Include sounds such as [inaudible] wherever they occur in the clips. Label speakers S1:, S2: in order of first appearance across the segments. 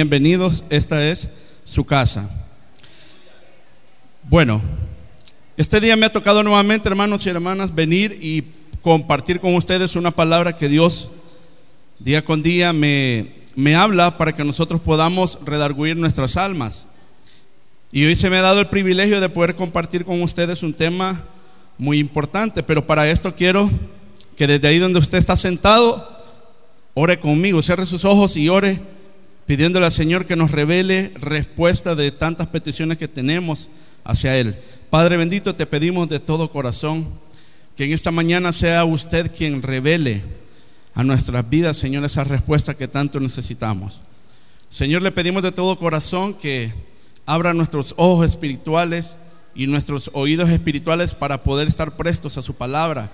S1: Bienvenidos, esta es su casa. Bueno, este día me ha tocado nuevamente, hermanos y hermanas, venir y compartir con ustedes una palabra que Dios día con día me, me habla para que nosotros podamos redarguir nuestras almas. Y hoy se me ha dado el privilegio de poder compartir con ustedes un tema muy importante, pero para esto quiero que desde ahí donde usted está sentado, ore conmigo, cierre sus ojos y ore pidiéndole al Señor que nos revele respuesta de tantas peticiones que tenemos hacia Él. Padre bendito, te pedimos de todo corazón que en esta mañana sea usted quien revele a nuestras vidas, Señor, esa respuesta que tanto necesitamos. Señor, le pedimos de todo corazón que abra nuestros ojos espirituales y nuestros oídos espirituales para poder estar prestos a su palabra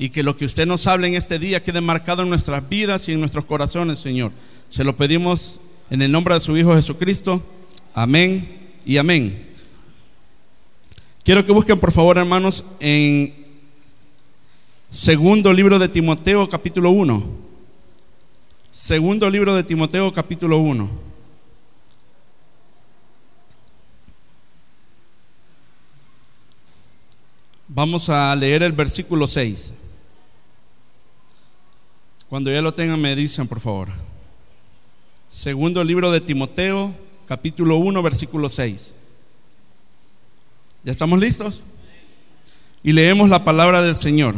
S1: y que lo que usted nos hable en este día quede marcado en nuestras vidas y en nuestros corazones, Señor. Se lo pedimos en el nombre de su Hijo Jesucristo. Amén y amén. Quiero que busquen, por favor, hermanos, en segundo libro de Timoteo, capítulo 1. Segundo libro de Timoteo, capítulo 1. Vamos a leer el versículo 6. Cuando ya lo tengan, me dicen, por favor. Segundo libro de Timoteo, capítulo 1, versículo 6. ¿Ya estamos listos? Y leemos la palabra del Señor.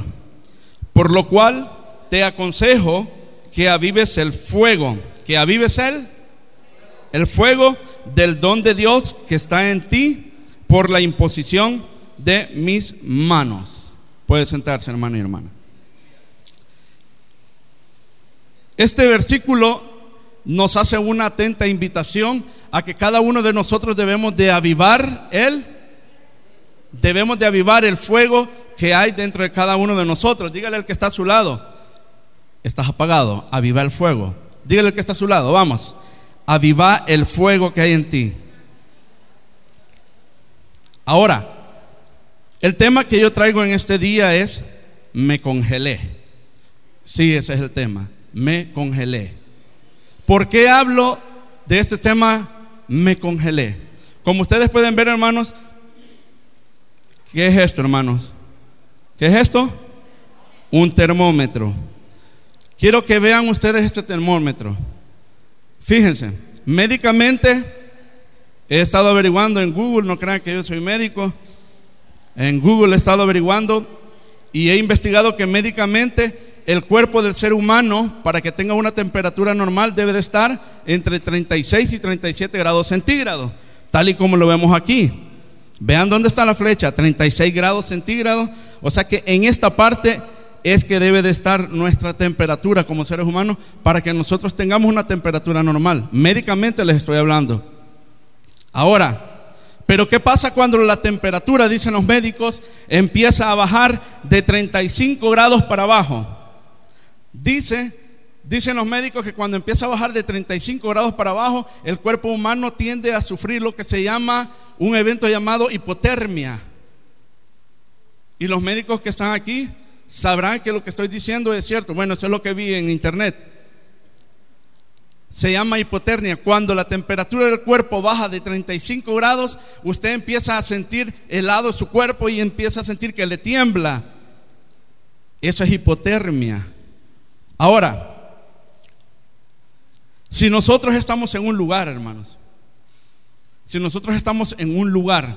S1: Por lo cual te aconsejo que avives el fuego, que avives el, el fuego del don de Dios que está en ti por la imposición de mis manos. Puede sentarse, hermano y hermana. Este versículo nos hace una atenta invitación a que cada uno de nosotros debemos de avivar el debemos de avivar el fuego que hay dentro de cada uno de nosotros. Dígale al que está a su lado, estás apagado, aviva el fuego. Dígale al que está a su lado, vamos, aviva el fuego que hay en ti. Ahora, el tema que yo traigo en este día es me congelé. Sí, ese es el tema, me congelé. ¿Por qué hablo de este tema me congelé? Como ustedes pueden ver, hermanos, ¿qué es esto, hermanos? ¿Qué es esto? Un termómetro. Quiero que vean ustedes este termómetro. Fíjense, médicamente he estado averiguando en Google, no crean que yo soy médico, en Google he estado averiguando y he investigado que médicamente el cuerpo del ser humano, para que tenga una temperatura normal, debe de estar entre 36 y 37 grados centígrados, tal y como lo vemos aquí. Vean dónde está la flecha, 36 grados centígrados. O sea que en esta parte es que debe de estar nuestra temperatura como seres humanos para que nosotros tengamos una temperatura normal. Médicamente les estoy hablando. Ahora, pero ¿qué pasa cuando la temperatura, dicen los médicos, empieza a bajar de 35 grados para abajo? Dice, dicen los médicos que cuando empieza a bajar de 35 grados para abajo, el cuerpo humano tiende a sufrir lo que se llama un evento llamado hipotermia. Y los médicos que están aquí sabrán que lo que estoy diciendo es cierto. Bueno, eso es lo que vi en internet se llama hipotermia. Cuando la temperatura del cuerpo baja de 35 grados, usted empieza a sentir helado su cuerpo y empieza a sentir que le tiembla. Eso es hipotermia. Ahora, si nosotros estamos en un lugar, hermanos, si nosotros estamos en un lugar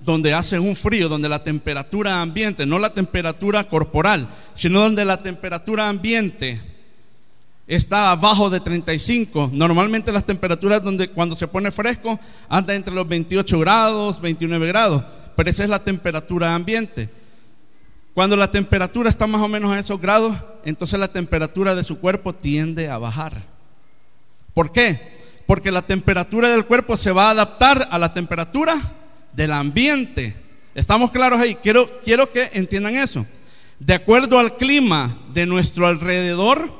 S1: donde hace un frío, donde la temperatura ambiente, no la temperatura corporal, sino donde la temperatura ambiente está abajo de 35. Normalmente las temperaturas donde cuando se pone fresco anda entre los 28 grados, 29 grados, pero esa es la temperatura ambiente. Cuando la temperatura está más o menos a esos grados, entonces la temperatura de su cuerpo tiende a bajar. ¿Por qué? Porque la temperatura del cuerpo se va a adaptar a la temperatura del ambiente. ¿Estamos claros ahí? Quiero, quiero que entiendan eso. De acuerdo al clima de nuestro alrededor,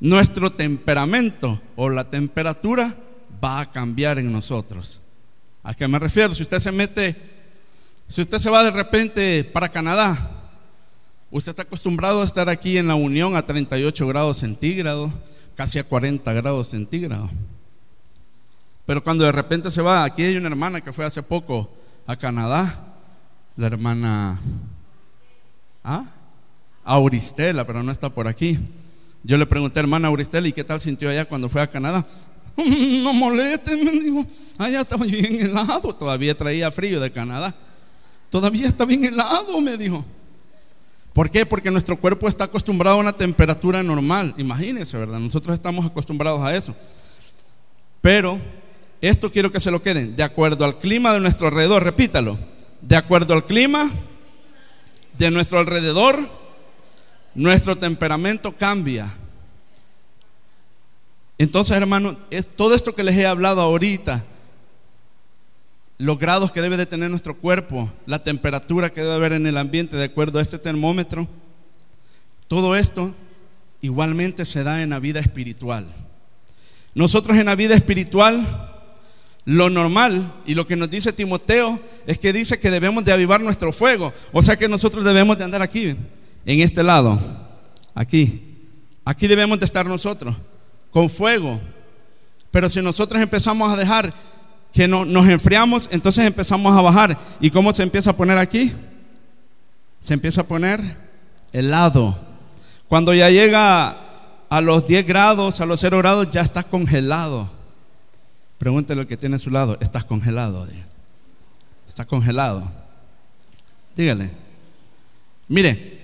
S1: nuestro temperamento o la temperatura va a cambiar en nosotros. ¿A qué me refiero? Si usted se mete, si usted se va de repente para Canadá, usted está acostumbrado a estar aquí en la Unión a 38 grados centígrados, casi a 40 grados centígrados. Pero cuando de repente se va, aquí hay una hermana que fue hace poco a Canadá, la hermana ¿ah? Auristela, pero no está por aquí. Yo le pregunté a hermana Auristel, ¿y qué tal sintió allá cuando fue a Canadá? [laughs] No moleste, me dijo. Allá estaba bien helado. Todavía traía frío de Canadá. Todavía está bien helado, me dijo. ¿Por qué? Porque nuestro cuerpo está acostumbrado a una temperatura normal. Imagínense, ¿verdad? Nosotros estamos acostumbrados a eso. Pero esto quiero que se lo queden. De acuerdo al clima de nuestro alrededor, repítalo. De acuerdo al clima de nuestro alrededor, nuestro temperamento cambia. Entonces, hermano, es todo esto que les he hablado ahorita, los grados que debe de tener nuestro cuerpo, la temperatura que debe haber en el ambiente de acuerdo a este termómetro, todo esto igualmente se da en la vida espiritual. Nosotros en la vida espiritual, lo normal y lo que nos dice Timoteo es que dice que debemos de avivar nuestro fuego, o sea que nosotros debemos de andar aquí en este lado, aquí. Aquí debemos de estar nosotros, con fuego. Pero si nosotros empezamos a dejar que no, nos enfriamos, entonces empezamos a bajar. ¿Y cómo se empieza a poner aquí? Se empieza a poner helado. Cuando ya llega a los 10 grados, a los 0 grados, ya está congelado. Pregúntele al que tiene a su lado, estás congelado. Está congelado. Dígale. Mire,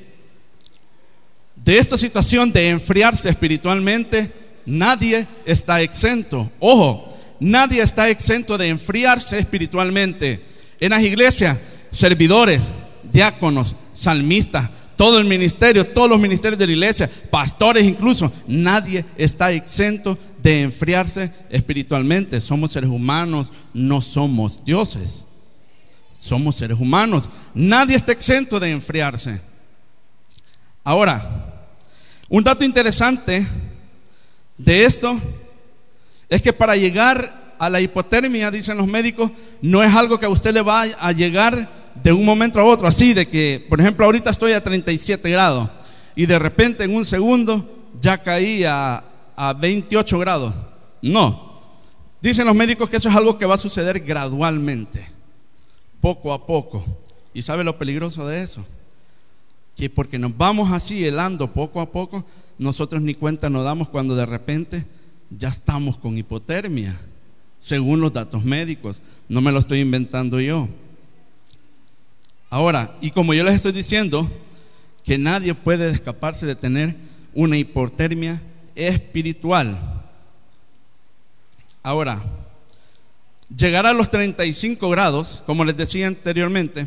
S1: de esta situación de enfriarse espiritualmente, nadie está exento. Ojo, nadie está exento de enfriarse espiritualmente. En las iglesias, servidores, diáconos, salmistas, todo el ministerio, todos los ministerios de la iglesia, pastores incluso, nadie está exento de enfriarse espiritualmente. Somos seres humanos, no somos dioses. Somos seres humanos. Nadie está exento de enfriarse. Ahora, un dato interesante de esto es que para llegar a la hipotermia, dicen los médicos, no es algo que a usted le va a llegar de un momento a otro, así de que, por ejemplo, ahorita estoy a 37 grados y de repente en un segundo ya caí a, a 28 grados. No, dicen los médicos que eso es algo que va a suceder gradualmente, poco a poco. ¿Y sabe lo peligroso de eso? Que porque nos vamos así helando poco a poco, nosotros ni cuenta nos damos cuando de repente ya estamos con hipotermia, según los datos médicos. No me lo estoy inventando yo. Ahora, y como yo les estoy diciendo, que nadie puede escaparse de tener una hipotermia espiritual. Ahora, llegar a los 35 grados, como les decía anteriormente,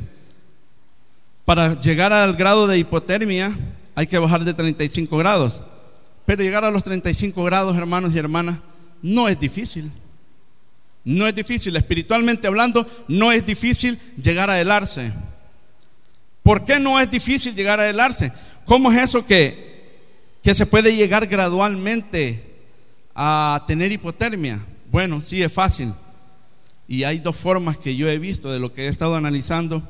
S1: para llegar al grado de hipotermia hay que bajar de 35 grados. Pero llegar a los 35 grados, hermanos y hermanas, no es difícil. No es difícil, espiritualmente hablando, no es difícil llegar a helarse. ¿Por qué no es difícil llegar a helarse? ¿Cómo es eso que, que se puede llegar gradualmente a tener hipotermia? Bueno, sí es fácil. Y hay dos formas que yo he visto de lo que he estado analizando.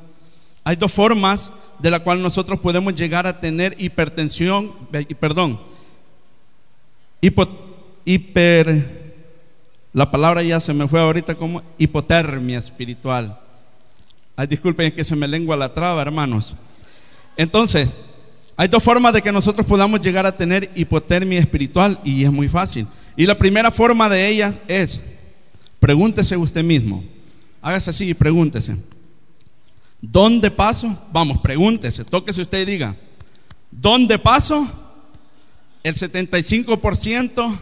S1: Hay dos formas de la cual nosotros podemos llegar a tener hipertensión, perdón, hiper, la palabra ya se me fue ahorita como hipotermia espiritual. Ay, disculpen, es que se me lengua la traba, hermanos. Entonces, hay dos formas de que nosotros podamos llegar a tener hipotermia espiritual y es muy fácil. Y la primera forma de ellas es, pregúntese usted mismo, hágase así y pregúntese, ¿dónde paso? Vamos, pregúntese, tóquese usted y diga, ¿dónde paso? El 75%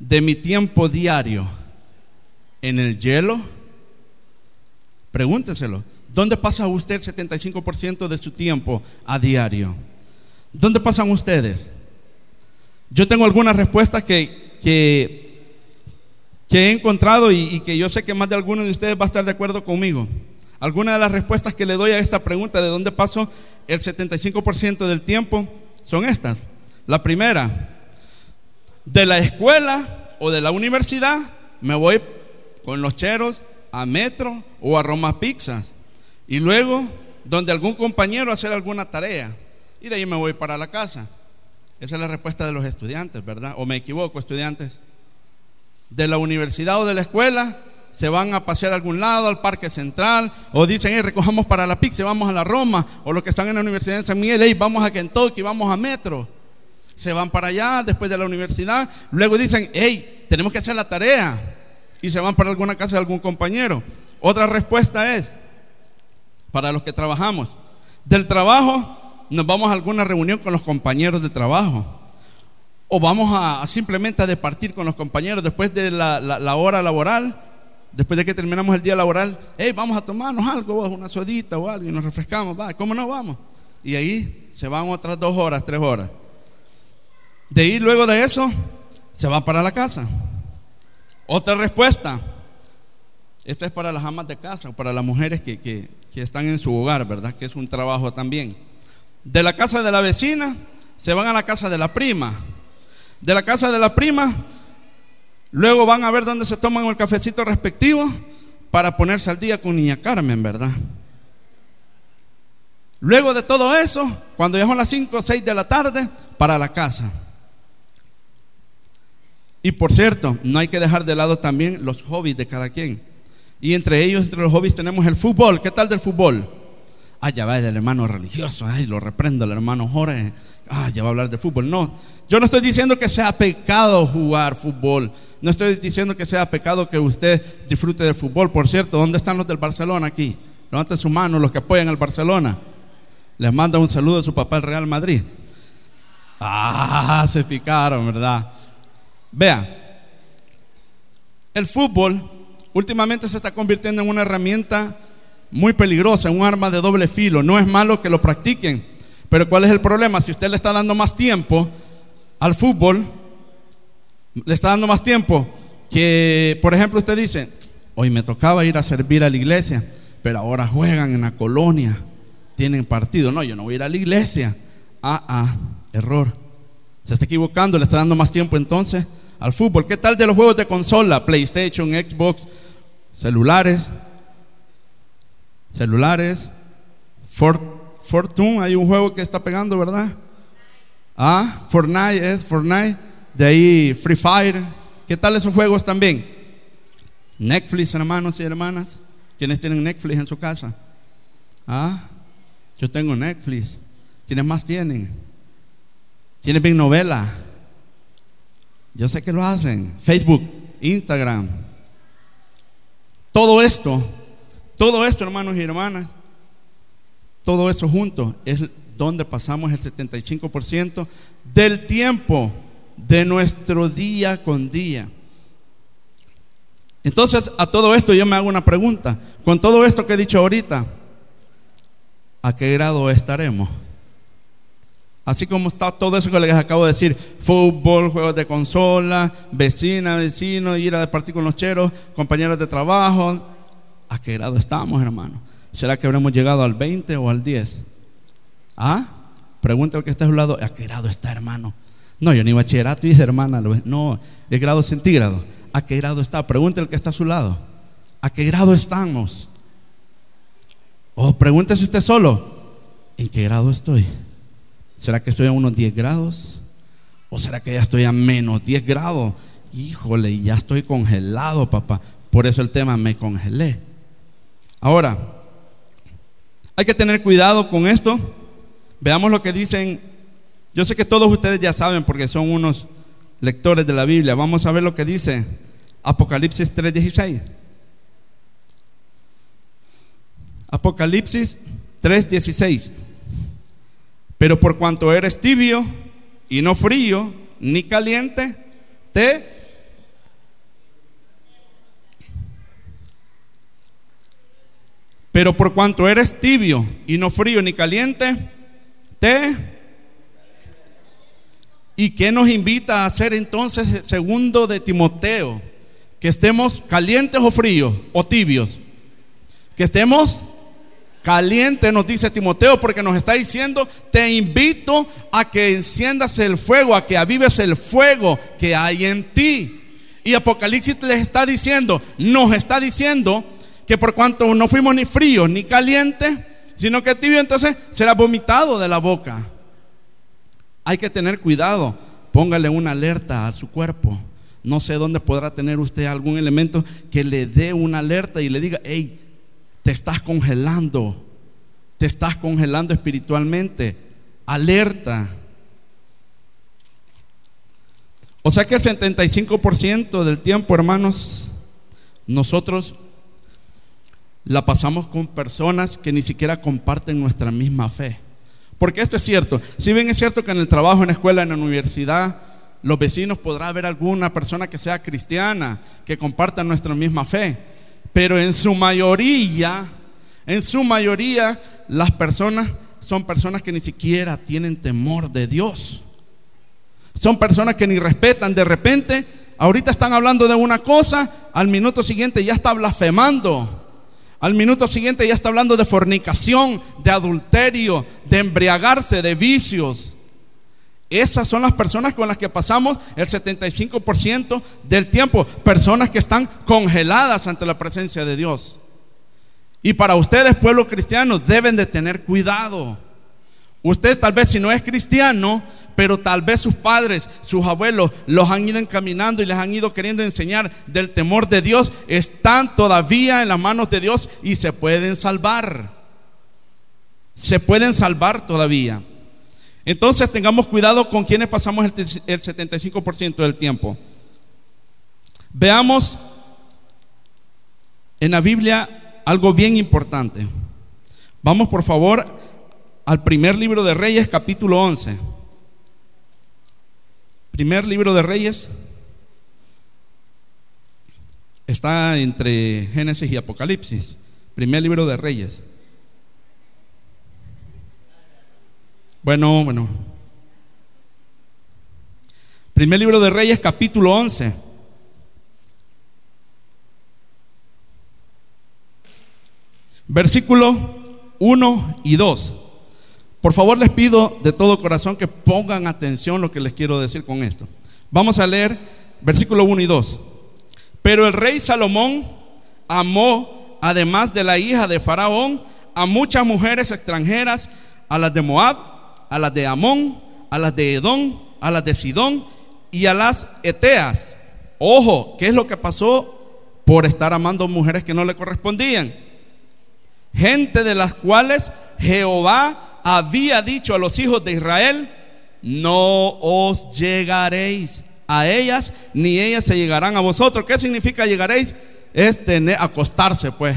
S1: de mi tiempo diario en el hielo Pregúnteselo. ¿Dónde pasa usted el 75% de su tiempo a diario? ¿Dónde pasan ustedes? Yo tengo algunas respuestas que, que, he encontrado y, que yo sé que más de algunos de ustedes va a estar de acuerdo conmigo. Algunas de las respuestas que le doy a esta pregunta de dónde paso el 75% del tiempo son estas. La primera, de la escuela o de la universidad me voy con los cheros a Metro o a Roma Pizzas. Y luego, donde algún compañero hacer alguna tarea. Y de ahí me voy para la casa. Esa es la respuesta de los estudiantes, ¿verdad? ¿O me equivoco, estudiantes? De la universidad o de la escuela se van a pasear a algún lado, al parque central, o dicen, hey, recojamos para la pizza, vamos a la Roma, o los que están en la Universidad de San Miguel, hey, vamos a Kentucky, vamos a Metro. Se van para allá después de la universidad, luego dicen, hey, tenemos que hacer la tarea y se van para alguna casa de algún compañero. Otra respuesta es, para los que trabajamos, del trabajo nos vamos a alguna reunión con los compañeros de trabajo. O vamos a, simplemente a departir con los compañeros después de la, hora laboral, después de que terminamos el día laboral, hey, vamos a tomarnos algo, una sodita o algo y nos refrescamos, va, ¿cómo no vamos? Y ahí se van otras dos horas, tres horas. De ahí luego de eso, se van para la casa. Otra respuesta. Esta es para las amas de casa para las mujeres que, que, están en su hogar, ¿verdad? Que es un trabajo también. De la casa de la vecina se van a la casa de la prima. De la casa de la prima, luego van a ver dónde se toman el cafecito respectivo para ponerse al día con Niña Carmen, ¿verdad? Luego de todo eso, cuando ya son las 5 o 6 de la tarde, para la casa. Y por cierto, no hay que dejar de lado también los hobbies de cada quien. Y entre ellos, entre los hobbies, tenemos el fútbol. ¿Qué tal del fútbol? Ah, ya va del hermano religioso. Ay, lo reprendo el hermano Jorge. Ah, ya va a hablar de fútbol. No, yo no estoy diciendo que sea pecado jugar fútbol. No estoy diciendo que sea pecado que usted disfrute del fútbol. Por cierto, ¿dónde están los del Barcelona aquí? Levanten su mano los que apoyan al Barcelona. Les manda un saludo a su papá el Real Madrid. Ah, se picaron, ¿verdad? Vea, el fútbol últimamente se está convirtiendo en una herramienta muy peligrosa, un arma de doble filo. No es malo que lo practiquen, pero ¿cuál es el problema? Si usted le está dando más tiempo al fútbol, le está dando más tiempo que, por ejemplo, usted dice, hoy me tocaba ir a servir a la iglesia, pero ahora juegan en la colonia, tienen partido. No, yo no voy a ir a la iglesia. Ah, ah, error. Se está equivocando, le está dando más tiempo entonces al fútbol. ¿Qué tal de los juegos de consola? PlayStation, Xbox, celulares. Celulares. Fortune, hay un juego que está pegando, ¿verdad? Ah, Fortnite es Fortnite. De ahí Free Fire. ¿Qué tal esos juegos también? Netflix, hermanos y hermanas. ¿Quiénes tienen Netflix en su casa? Ah, yo tengo Netflix. ¿Quiénes más tienen? ¿Quiénes ven novela? Yo sé que lo hacen. Facebook, Instagram. Todo esto, todo esto, hermanos y hermanas, todo eso junto es donde pasamos el 75% del tiempo de nuestro día con día. Entonces, a todo esto yo me hago una pregunta. Con todo esto que he dicho ahorita, ¿a qué grado estaremos? Así como está todo eso que les acabo de decir, fútbol, juegos de consola, vecina, vecino, ir a departir con los cheros, compañeros de trabajo. ¿A qué grado estamos, hermano? ¿Será que habremos llegado al 20 o al 10? ¿Ah? Pregunta al que está a su lado, ¿a qué grado está, hermano? No, yo ni bachillerato hice, hermana. No, es grado centígrado. ¿A qué grado está? Pregunta al que está a su lado. ¿A qué grado estamos? O pregúntese usted solo, ¿en qué grado estoy? ¿Será que estoy a unos 10 grados? ¿O será que ya estoy a menos 10 grados? Híjole, ya estoy congelado, papá. Por eso el tema me congelé. Ahora, hay que tener cuidado con esto. Veamos lo que dicen. Yo sé que todos ustedes ya saben porque son unos lectores de la Biblia. Vamos a ver lo que dice Apocalipsis 3:16. Apocalipsis 3:16. Pero por cuanto eres tibio y no frío ni caliente, te... Pero por cuanto eres tibio y no frío ni caliente, te... ¿Y qué nos invita a hacer entonces segundo de Timoteo? Que estemos calientes o fríos o tibios. Que estemos Caliente nos dice Timoteo porque nos está diciendo, te invito a que enciendas el fuego, a que avives el fuego que hay en ti. Y Apocalipsis les está diciendo, nos está diciendo que por cuanto no fuimos ni fríos ni calientes, sino que tibio, entonces será vomitado de la boca. Hay que tener cuidado, póngale una alerta a su cuerpo. No sé dónde podrá tener usted algún elemento que le dé una alerta y le diga, hey, te estás congelando, te estás congelando espiritualmente, alerta. O sea que el 75% del tiempo, hermanos, nosotros la pasamos con personas que ni siquiera comparten nuestra misma fe. Porque esto es cierto. Si bien es cierto que en el trabajo, en la escuela, en la universidad, los vecinos podrá haber alguna persona que sea cristiana, que comparta nuestra misma fe. Pero en su mayoría, en su mayoría, las personas son personas que ni siquiera tienen temor de Dios. Son personas que ni respetan. De repente, ahorita están hablando de una cosa, al minuto siguiente ya está blasfemando. Al minuto siguiente ya está hablando de fornicación, de adulterio, de embriagarse, de vicios. Esas son las personas con las que pasamos el 75% del tiempo. Personas que están congeladas ante la presencia de Dios. Y para ustedes, pueblo cristiano, deben de tener cuidado. Usted tal vez si no es cristiano, pero tal vez sus padres, sus abuelos los han ido encaminando y les han ido queriendo enseñar del temor de Dios, están todavía en las manos de Dios y se pueden salvar. Se pueden salvar todavía. Entonces tengamos cuidado con quienes pasamos el, 75% del tiempo. Veamos en la Biblia algo bien importante. Vamos por favor al primer libro de Reyes, capítulo 11. Primer libro de Reyes está entre Génesis y Apocalipsis, Primer libro de Reyes. Bueno, bueno. Primer libro de Reyes, capítulo 11. Versículo 1 y 2. Por favor les pido de todo corazón que pongan atención lo que les quiero decir con esto. Vamos a leer versículo 1 y 2. Pero el rey Salomón amó, además de la hija de Faraón, a muchas mujeres extranjeras, a las de Moab, a las de Amón, a las de Edom, a las de Sidón y a las Eteas. Ojo, ¿qué es lo que pasó por estar amando mujeres que no le correspondían? Gente de las cuales Jehová había dicho a los hijos de Israel, no os llegaréis a ellas, ni ellas se llegarán a vosotros. ¿Qué significa llegaréis? Es tener, acostarse, pues.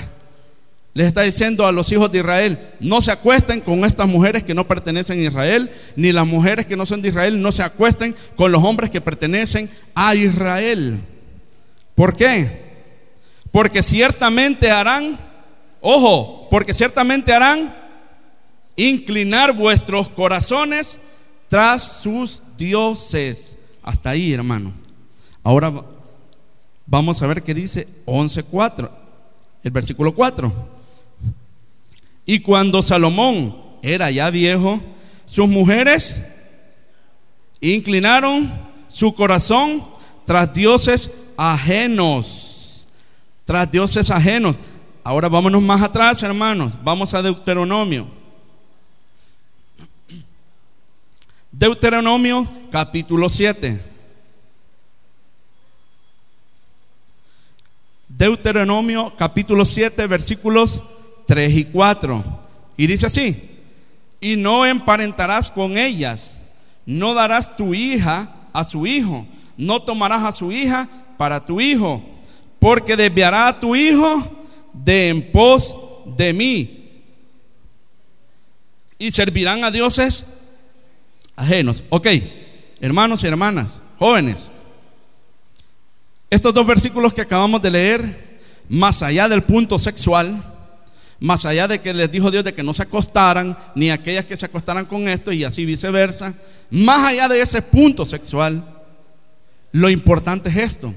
S1: Les está diciendo a los hijos de Israel, no se acuesten con estas mujeres que no pertenecen a Israel, ni las mujeres que no son de Israel, no se acuesten con los hombres que pertenecen a Israel. ¿Por qué? Porque ciertamente harán, ojo, porque ciertamente harán inclinar vuestros corazones tras sus dioses. Hasta ahí, hermano. Ahora vamos a ver qué dice 11.4, el versículo 4. Y cuando Salomón era ya viejo, sus mujeres inclinaron su corazón tras dioses ajenos, tras dioses ajenos. Ahora vámonos más atrás, hermanos. Vamos a Deuteronomio. Deuteronomio capítulo 7. Deuteronomio capítulo 7 versículos 3 y 4. Y dice así, y no emparentarás con ellas, no darás tu hija a su hijo, no tomarás a su hija para tu hijo, porque desviará a tu hijo de en pos de mí. Y servirán a dioses ajenos. Ok, hermanos y hermanas, jóvenes, estos dos versículos que acabamos de leer, más allá del punto sexual, más allá de que les dijo Dios de que no se acostaran, ni aquellas que se acostaran con esto y así viceversa, más allá de ese punto sexual, lo importante es esto,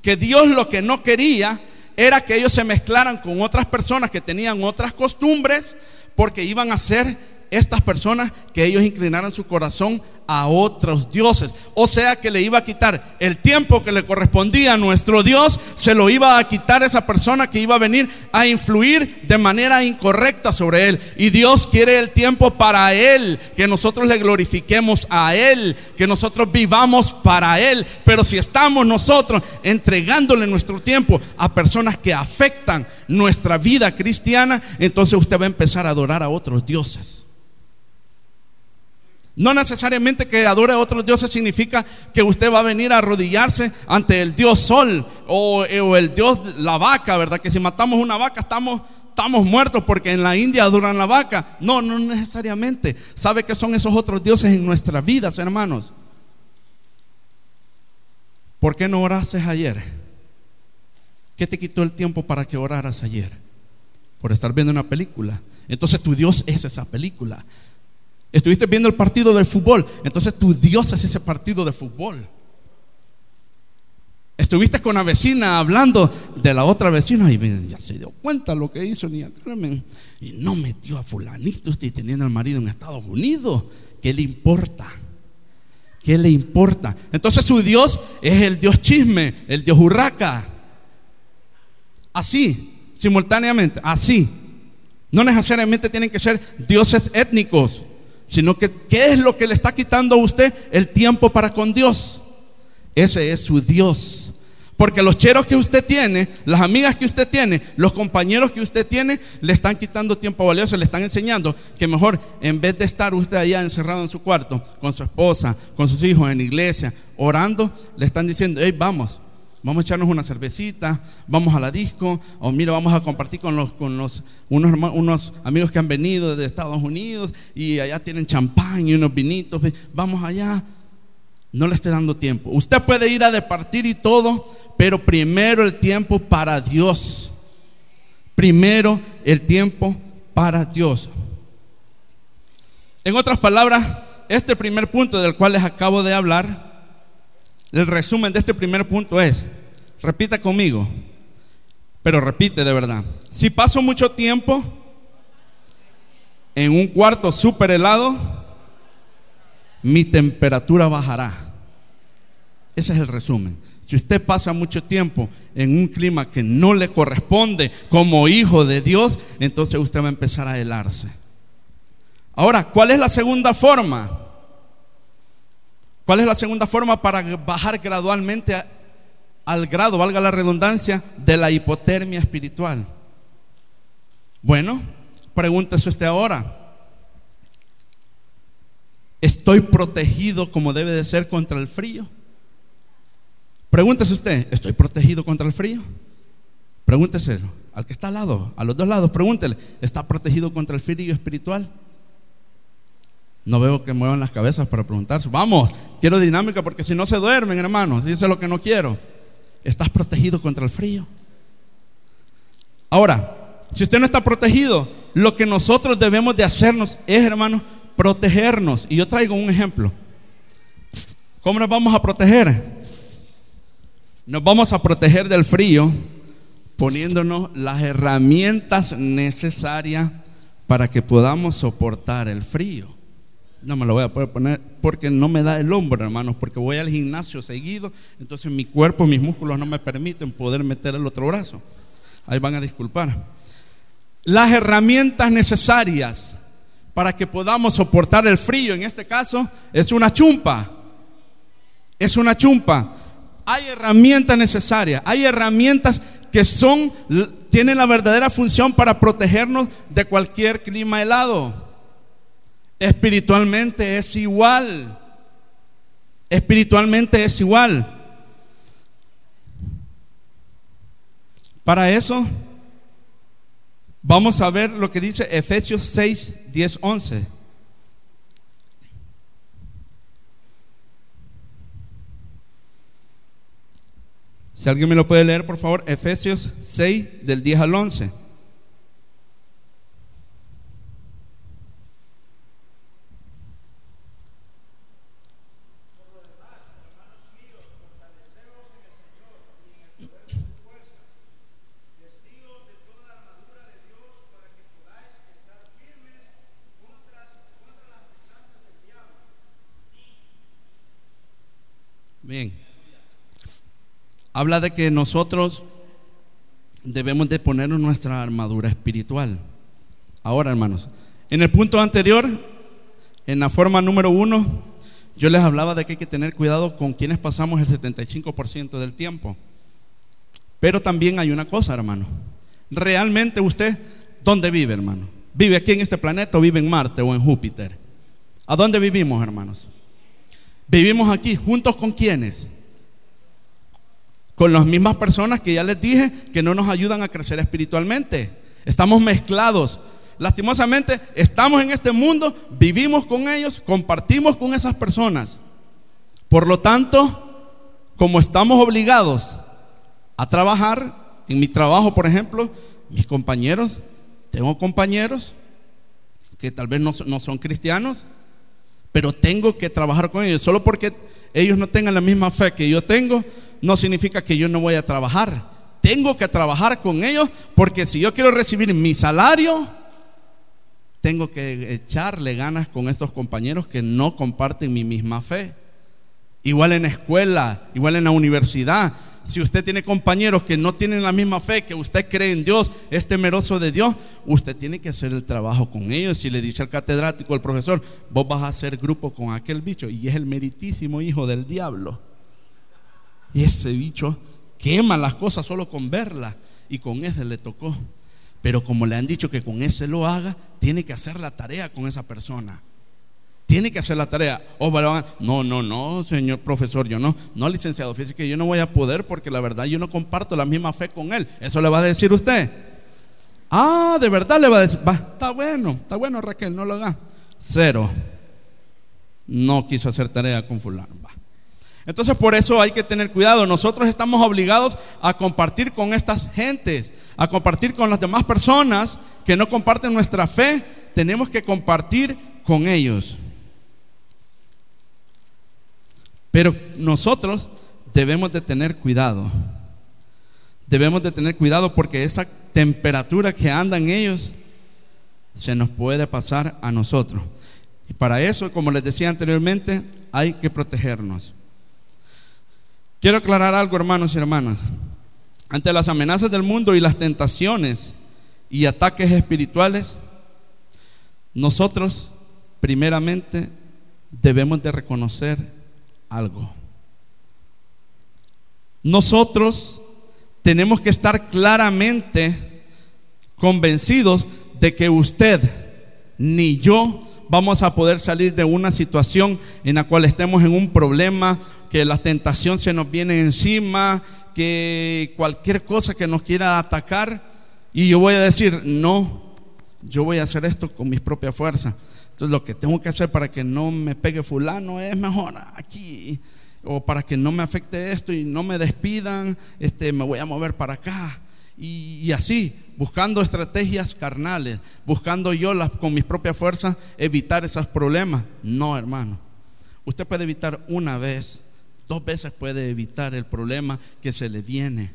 S1: que Dios lo que no quería era que ellos se mezclaran con otras personas que tenían otras costumbres, porque iban a ser estas personas que ellos inclinaran su corazón a otros dioses. O sea que le iba a quitar el tiempo que le correspondía a nuestro Dios, se lo iba a quitar esa persona que iba a venir a influir de manera incorrecta sobre él. Y Dios quiere el tiempo para él, que nosotros le glorifiquemos a él, que nosotros vivamos para él. Pero si estamos nosotros entregándole nuestro tiempo a personas que afectan nuestra vida cristiana, entonces usted va a empezar a adorar a otros dioses. No necesariamente que adore a otros dioses significa que usted va a venir a arrodillarse ante el dios sol o, el dios la vaca, ¿verdad? Que si matamos una vaca estamos, estamos muertos porque en la India adoran la vaca. No, no necesariamente. ¿Sabe que son esos otros dioses en nuestras vidas, hermanos? ¿Por qué no oraste ayer? ¿Qué te quitó el tiempo para que oraras ayer? Por estar viendo una película. Entonces tu Dios es esa película. Estuviste viendo el partido de fútbol, entonces tu Dios es ese partido de fútbol. Estuviste con la vecina hablando de la otra vecina y ya se dio cuenta lo que hizo y no metió a fulanito estoy teniendo al marido en Estados Unidos. ¿Qué le importa? ¿Qué le importa? Entonces su Dios es el Dios chisme, el Dios hurraca. Así, simultáneamente, así. No necesariamente tienen que ser dioses étnicos sino que ¿qué es lo que le está quitando a usted el tiempo para con Dios? Ese es su Dios. Porque los cheros que usted tiene, las amigas que usted tiene, los compañeros que usted tiene, le están quitando tiempo valioso, le están enseñando que mejor en vez de estar usted allá encerrado en su cuarto, con su esposa, con sus hijos, en iglesia, orando, le están diciendo, hey, vamos, Vamos a echarnos una cervecita, vamos a la disco, o mira, vamos a compartir con los, con los unos, unos amigos que han venido de Estados Unidos y allá tienen champán y unos vinitos. Vamos allá. No le esté dando tiempo. Usted puede ir a departir y todo, pero primero el tiempo para Dios. primero el tiempo para Dios. En otras palabras, este primer punto del cual les acabo de hablar, el resumen de este primer punto es, repita conmigo, pero repite de verdad, si paso mucho tiempo en un cuarto súper helado, mi temperatura bajará. Ese es el resumen. Si usted pasa mucho tiempo en un clima que no le corresponde como hijo de Dios, entonces usted va a empezar a helarse. Ahora, ¿cuál es la segunda forma? ¿Cuál es la segunda forma para bajar gradualmente al grado, valga la redundancia, de la hipotermia espiritual? Bueno, pregúntese usted ahora. ¿Estoy protegido como debe de ser contra el frío? Pregúntese usted, ¿estoy protegido contra el frío? Pregúnteselo al que está al lado, a los dos lados, pregúntele, ¿está protegido contra el frío espiritual? No veo que muevan las cabezas para preguntarse. Vamos, quiero dinámica porque si no se duermen, hermanos, dice lo que no quiero. ¿Estás protegido contra el frío? Ahora, si usted no está protegido, lo que nosotros debemos de hacernos es, hermanos, protegernos. Y yo traigo un ejemplo. ¿Cómo nos vamos a proteger? Nos vamos a proteger del frío poniéndonos las herramientas necesarias para que podamos soportar el frío. No me lo voy a poder poner porque no me da el hombro, hermanos, porque voy al gimnasio seguido, entonces mi cuerpo, mis músculos no me permiten poder meter el otro brazo. Ahí van a disculpar. Las herramientas necesarias para que podamos soportar el frío, en este caso, es una chumpa. Es una chumpa hay herramientas necesarias, hay herramientas que son, tienen la verdadera función para protegernos de cualquier clima helado. Espiritualmente es igual. Espiritualmente es igual. Para eso, vamos a ver lo que dice Efesios 6, 10, 11. Si alguien me lo puede leer, por favor, Efesios 6, del 10 al 11. Bien habla de que nosotros debemos de ponernos nuestra armadura espiritual. Ahora, hermanos, en el punto anterior, en la forma número uno, yo les hablaba de que hay que tener cuidado con quienes pasamos el 75% del tiempo. Pero también hay una cosa, hermano. Realmente usted, ¿dónde vive, hermano? ¿Vive aquí en este planeta o vive en Marte o en Júpiter? ¿A dónde vivimos, hermanos? ¿Vivimos aquí juntos con quienes? Con las mismas personas que ya les dije que no nos ayudan a crecer espiritualmente. Estamos mezclados. Lastimosamente, estamos en este mundo, vivimos con ellos, compartimos con esas personas. Por lo tanto, como estamos obligados a trabajar, en mi trabajo, por ejemplo, mis compañeros, tengo compañeros que tal vez no, no son cristianos, pero tengo que trabajar con ellos. Solo porque ellos no tengan la misma fe que yo tengo, no significa que yo no voy a trabajar. Tengo que trabajar con ellos porque si yo quiero recibir mi salario, tengo que echarle ganas con estos compañeros que no comparten mi misma fe. Igual en la escuela, igual en la universidad. Si usted tiene compañeros que no tienen la misma fe, que usted cree en Dios, es temeroso de Dios, usted tiene que hacer el trabajo con ellos. Si le dice al catedrático, al profesor, vos vas a hacer grupo con aquel bicho y es el meritísimo hijo del diablo. Y ese bicho quema las cosas solo con verla. Y con ese le tocó. Pero como le han dicho que con ese lo haga, tiene que hacer la tarea con esa persona. Tiene que hacer la tarea. Oh, no, no, no, señor profesor, yo no, no, licenciado, fíjese que yo no voy a poder porque la verdad yo no comparto la misma fe con él. Eso le va a decir usted. Ah, de verdad le va a decir, va, está bueno, está bueno Raquel, no lo haga. Cero. No quiso hacer tarea con fulano. Va. Entonces por eso hay que tener cuidado. Nosotros estamos obligados a compartir con estas gentes, a compartir con las demás personas que no comparten nuestra fe, tenemos que compartir con ellos. Pero nosotros debemos de tener cuidado. Debemos de tener cuidado porque esa temperatura que andan ellos se nos puede pasar a nosotros. Y para eso, como les decía anteriormente, hay que protegernos. Quiero aclarar algo, hermanos y hermanas. Ante las amenazas del mundo y las tentaciones y ataques espirituales, nosotros primeramente debemos de reconocer algo. Nosotros tenemos que estar claramente convencidos de que usted ni yo vamos a poder salir de una situación en la cual estemos en un problema, que la tentación se nos viene encima, que cualquier cosa que nos quiera atacar, y yo voy a decir, no, yo voy a hacer esto con mis propias fuerzas. Entonces lo que tengo que hacer para que no me pegue fulano es mejor aquí, o para que no me afecte esto y no me despidan, este, me voy a mover para acá. Y, así, buscando estrategias carnales, buscando yo las, con mis propias fuerzas evitar esos problemas. No, hermano. Usted puede evitar una vez, dos veces puede evitar el problema que se le viene,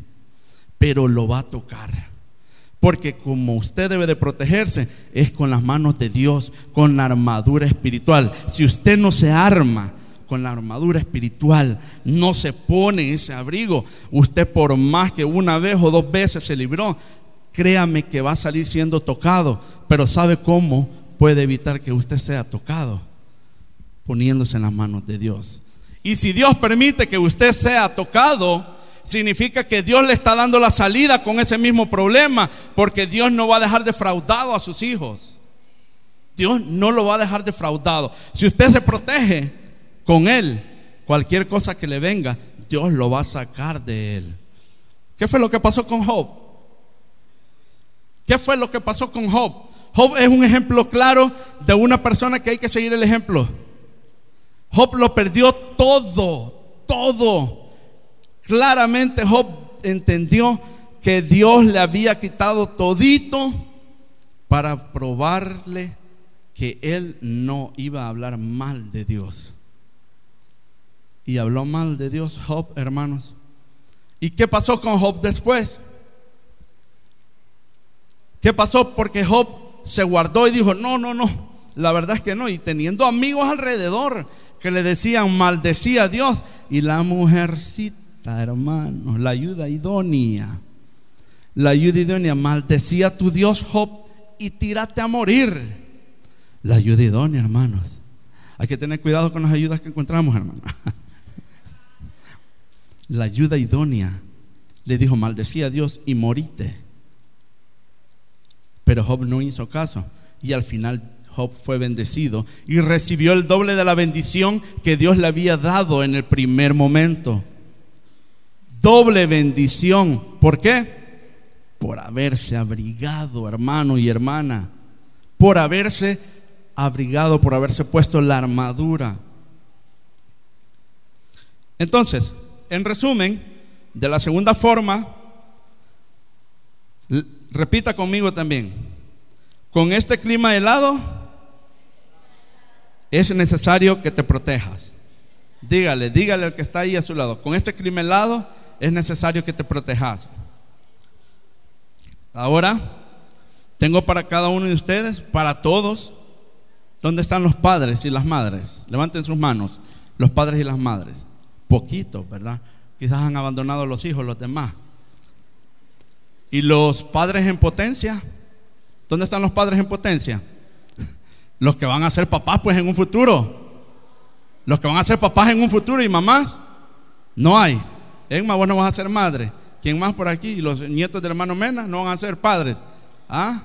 S1: pero lo va a tocar. Porque como usted debe de protegerse es con las manos de Dios, con la armadura espiritual. Si usted no se arma, con la armadura espiritual, no se pone ese abrigo, usted por más que una vez o dos veces se libró, créame que va a salir siendo tocado, pero ¿sabe cómo puede evitar que usted sea tocado? Poniéndose en las manos de Dios. Y si Dios permite que usted sea tocado, significa que Dios le está dando la salida con ese mismo problema, porque Dios no va a dejar defraudado a sus hijos. Dios no lo va a dejar defraudado. Si usted se protege, con él, cualquier cosa que le venga, Dios lo va a sacar de él. ¿Qué fue lo que pasó con Job? ¿Qué fue lo que pasó con Job? Job es un ejemplo claro de una persona que hay que seguir el ejemplo. Job lo perdió todo, todo. Claramente Job entendió que Dios le había quitado todito para probarle que él no iba a hablar mal de Dios y habló mal de Dios Job, hermanos. ¿Y qué pasó con Job después? ¿Qué pasó? Porque Job se guardó y dijo, no, no, no, la verdad es que no. Y teniendo amigos alrededor que le decían, maldecía a Dios. Y la mujercita, hermanos, la ayuda idónea, la ayuda idónea, maldecía a tu Dios Job y tírate a morir. La ayuda idónea, hermanos. Hay que tener cuidado con las ayudas que encontramos, hermanos. [laughs] la ayuda idónea. Le dijo, maldecía a Dios y morite. Pero Job no hizo caso. Y al final Job fue bendecido y recibió el doble de la bendición que Dios le había dado en el primer momento. Doble bendición. ¿Por qué? Por haberse abrigado, hermano y hermana. Por haberse abrigado, por haberse puesto la armadura. Entonces, en resumen, de la segunda forma, repita conmigo también, con este clima helado es necesario que te protejas. Dígale, dígale al que está ahí a su lado, con este clima helado es necesario que te protejas. Ahora, tengo para cada uno de ustedes, para todos, ¿dónde están los padres y las madres? Levanten sus manos, los padres y las madres poquito, ¿verdad? Quizás han abandonado los hijos, los demás. ¿Y los padres en potencia? ¿Dónde están los padres en potencia? Los que van a ser papás pues en un futuro. Los que van a ser papás en un futuro y mamás, no hay. Emma, vos no vas a ser madre. ¿Quién más por aquí? ¿Y los nietos del hermano Mena no van a ser padres? ¿Ah?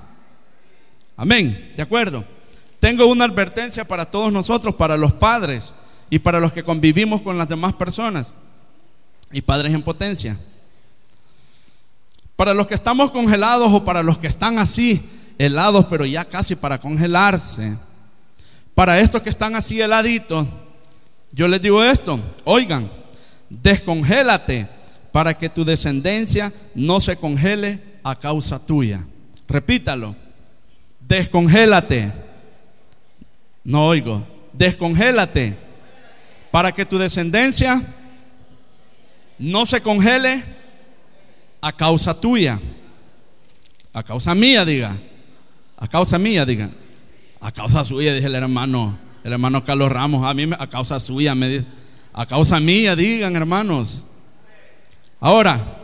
S1: Amén, de acuerdo. Tengo una advertencia para todos nosotros, para los padres y para los que convivimos con las demás personas y padres en potencia. Para los que estamos congelados o para los que están así, helados, pero ya casi para congelarse. Para estos que están así heladitos, yo les digo esto, oigan, descongélate para que tu descendencia no se congele a causa tuya. Repítalo. Descongélate. No oigo. Descongélate para que tu descendencia no se congele a causa tuya. A causa mía, diga. A causa mía, diga. A causa suya, dije el hermano, el hermano Carlos Ramos. A mí, a causa suya, me dice. A causa mía, digan, hermanos. Ahora,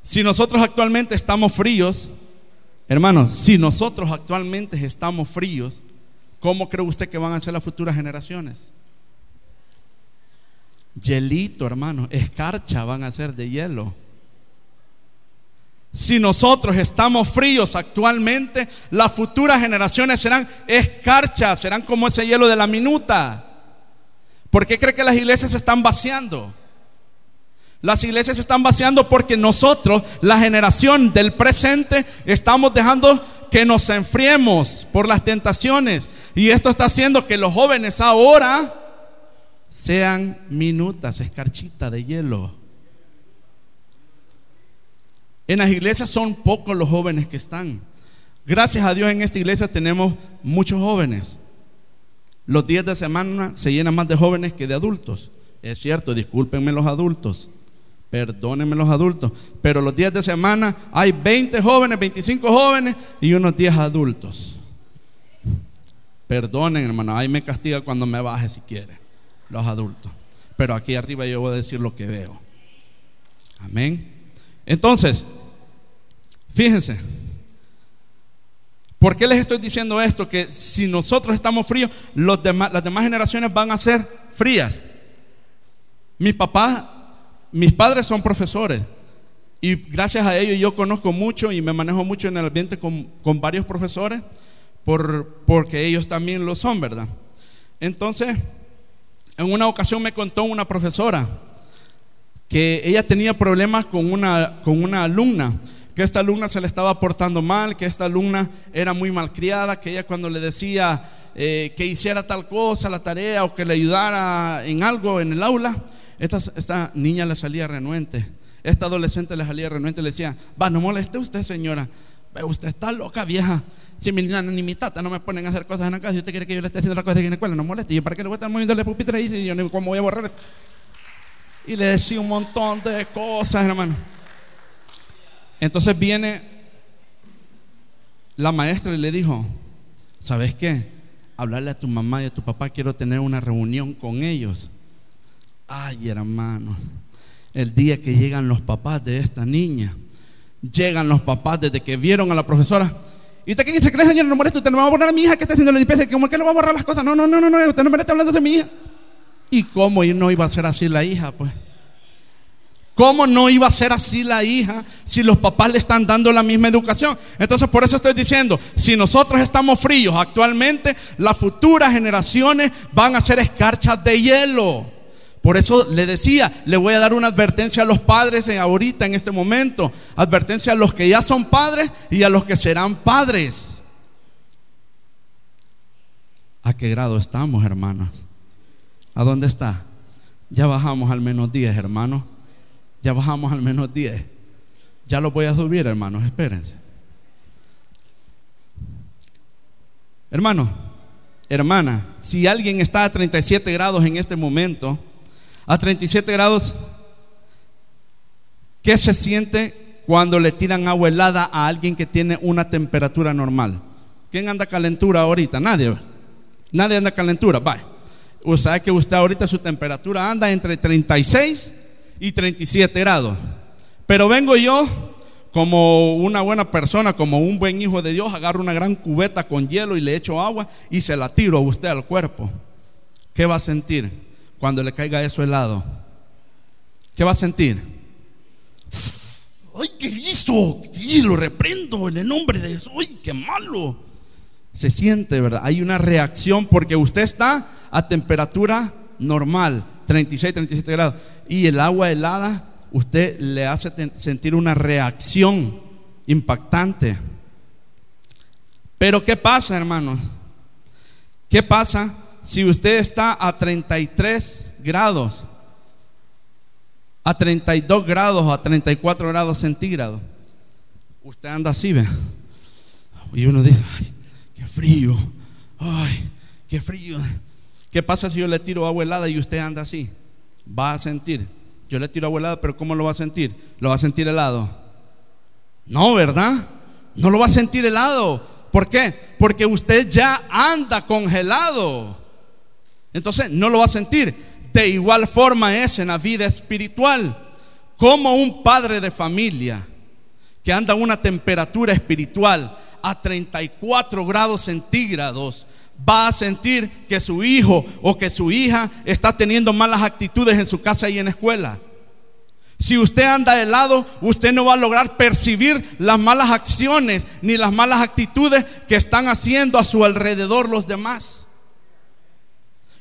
S1: si nosotros actualmente estamos fríos, hermanos, si nosotros actualmente estamos fríos, ¿cómo cree usted que van a ser las futuras generaciones? Hielito, hermano, escarcha van a ser de hielo. Si nosotros estamos fríos actualmente, las futuras generaciones serán escarcha, serán como ese hielo de la minuta. ¿Por qué cree que las iglesias se están vaciando? Las iglesias se están vaciando porque nosotros, la generación del presente, estamos dejando que nos enfriemos por las tentaciones. Y esto está haciendo que los jóvenes ahora sean minutas, escarchita de hielo. En las iglesias son pocos los jóvenes que están. Gracias a Dios en esta iglesia tenemos muchos jóvenes. Los días de semana se llenan más de jóvenes que de adultos. Es cierto, discúlpenme los adultos. Perdónenme los adultos. Pero los días de semana hay 20 jóvenes, 25 jóvenes y unos 10 adultos. Perdonen, hermano. Ahí me castiga cuando me baje si quiere. Los adultos. Pero aquí arriba yo voy a decir lo que veo. Amén. Entonces, fíjense. ¿Por qué les estoy diciendo esto? Que si nosotros estamos fríos, las demás generaciones van a ser frías. Mis papás, mis padres son profesores. Y gracias a ellos yo conozco mucho y me manejo mucho en el ambiente con, con varios profesores por, porque ellos también lo son, ¿verdad? Entonces, en una ocasión me contó una profesora que ella tenía problemas con una, con una alumna, que esta alumna se le estaba portando mal, que esta alumna era muy malcriada, que ella cuando le decía eh, que hiciera tal cosa, la tarea, o que le ayudara en algo en el aula, esta, esta niña le salía renuente. Esta adolescente le salía renuente le decía, va, no moleste usted señora, usted está loca vieja. Si mi nana ni mi tata no me ponen a hacer cosas en la casa, y usted quiere que yo le esté haciendo las cosas aquí en la escuela, no moleste. ¿Y para qué le voy a estar moviendo el pupitre ahí si yo ni cómo voy a borrar esto? Y le decía un montón de cosas, hermano. Entonces viene la maestra y le dijo, ¿sabes qué? Hablarle a tu mamá y a tu papá, quiero tener una reunión con ellos. Ay, hermano, el día que llegan los papás de esta niña, llegan los papás desde que vieron a la profesora. ¿Y usted qué se cree, señor? No moleste, usted no va a borrar a mi hija que está haciendo la limpieza. ¿Cómo que no va a borrar las cosas? No, no, no, no, no, usted no me está hablando de mi hija. ¿Y cómo no iba a ser así la hija? Pues. ¿Cómo no iba a ser así la hija si los papás le están dando la misma educación? Entonces por eso estoy diciendo, si nosotros estamos fríos actualmente, las futuras generaciones van a ser escarchas de hielo. Por eso le decía, le voy a dar una advertencia a los padres ahorita, en este momento. Advertencia a los que ya son padres y a los que serán padres. ¿A qué grado estamos, hermanos? ¿A dónde está? Ya bajamos al menos 10, hermanos. Ya bajamos al menos 10. Ya lo voy a subir, hermanos, espérense. Hermano, hermana, si alguien está a 37 grados en este momento, a 37 grados, ¿qué se siente cuando le tiran agua helada a alguien que tiene una temperatura normal? ¿Quién anda calentura ahorita? Nadie. Nadie anda calentura. Vaya. Sabe que usted ahorita su temperatura anda entre 36 y 37 grados. Pero vengo yo como una buena persona, como un buen hijo de Dios, agarro una gran cubeta con hielo y le echo agua y se la tiro a usted al cuerpo. ¿Qué va a sentir cuando le caiga eso helado? ¿Qué va a sentir? ¡Ay, qué hizo! Y lo reprendo en el nombre de Dios. ¡Ay, qué malo! Se siente, ¿verdad? Hay una reacción porque usted está a temperatura normal, 36, 37 grados, y el agua helada, usted le hace sentir una reacción impactante. Pero ¿qué pasa, hermanos? ¿Qué pasa si usted está a 33 grados, a 32 grados o a 34 grados centígrados? usted anda así, ve. Y uno dice, ay, qué frío, ay, qué frío. ¿Qué pasa si yo le tiro agua helada y usted anda así? Va a sentir. Yo le tiro agua helada, pero ¿cómo lo va a sentir? ¿Lo va a sentir helado? No, ¿verdad? No lo va a sentir helado. ¿Por qué? Porque usted ya anda congelado. Entonces no lo va a sentir. De igual forma es en la vida espiritual. Como un padre de familia que anda a una temperatura espiritual a 34 grados centígrados va a sentir que su hijo o que su hija está teniendo malas actitudes en su casa y en la escuela. Si usted anda helado, usted no va a lograr percibir las malas acciones ni las malas actitudes que están haciendo a su alrededor los demás.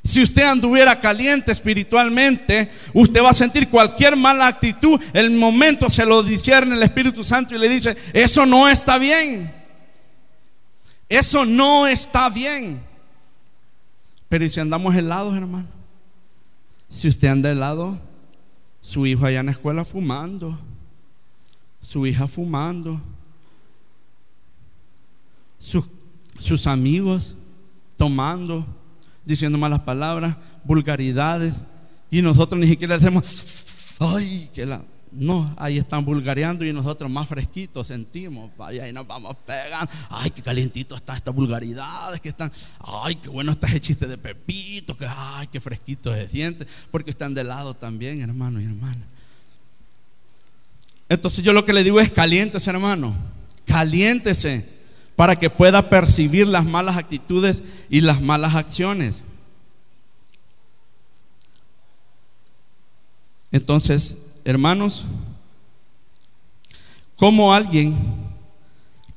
S1: Si usted anduviera caliente espiritualmente, usted va a sentir cualquier mala actitud. El momento se lo discierne el Espíritu Santo y le dice, eso no está bien. Eso no está bien. Pero ¿y si andamos helados, hermano? Si usted anda helado, su hijo allá en la escuela fumando, su hija fumando, sus amigos tomando, diciendo malas palabras, vulgaridades, y nosotros ni siquiera decimos, ay, que la... No, ahí están vulgareando y nosotros más fresquitos sentimos. Vaya, ahí nos vamos pegando. Ay, qué calientito están estas vulgaridades que están. Ay, qué bueno está ese chiste de Pepito. Que, ay, qué fresquito se siente. Porque están de lado también, hermano y hermana. Entonces yo lo que le digo es caliéntese, hermano. Caliéntese para que pueda percibir las malas actitudes y las malas acciones. Entonces, hermanos, como alguien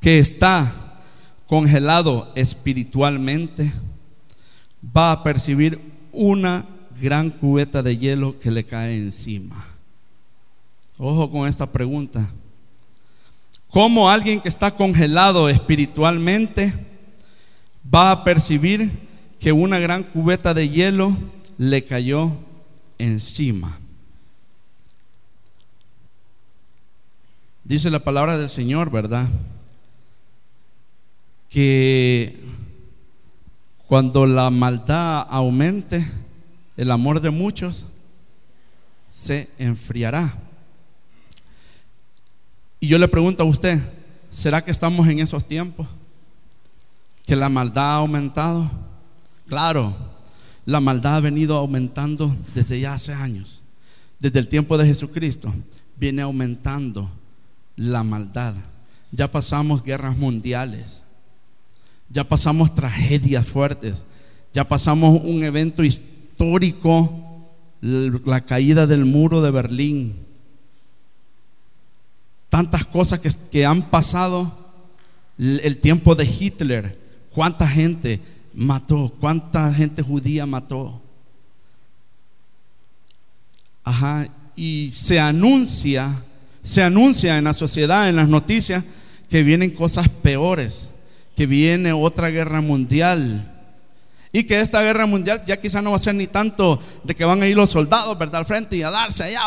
S1: que está congelado espiritualmente va a percibir una gran cubeta de hielo que le cae encima. Ojo con esta pregunta. ¿Cómo alguien que está congelado espiritualmente va a percibir que una gran cubeta de hielo le cayó encima? Dice la palabra del Señor, ¿verdad? Que cuando la maldad aumente, el amor de muchos se enfriará. Y yo le pregunto a usted, ¿será que estamos en esos tiempos? Que la maldad ha aumentado. Claro, la maldad ha venido aumentando desde ya hace años. Desde el tiempo de Jesucristo viene aumentando la maldad. Ya pasamos guerras mundiales. Ya pasamos tragedias fuertes. Ya pasamos un evento histórico, la caída del muro de Berlín. Tantas cosas que, han pasado. El tiempo de Hitler. ¿Cuánta gente mató? ¿Cuánta gente judía mató? Ajá. Y se anuncia se anuncia en la sociedad, en las noticias, que vienen cosas peores, que viene otra guerra mundial. Y que esta guerra mundial ya quizá no va a ser ni tanto de que van a ir los soldados. Al frente y a darse allá.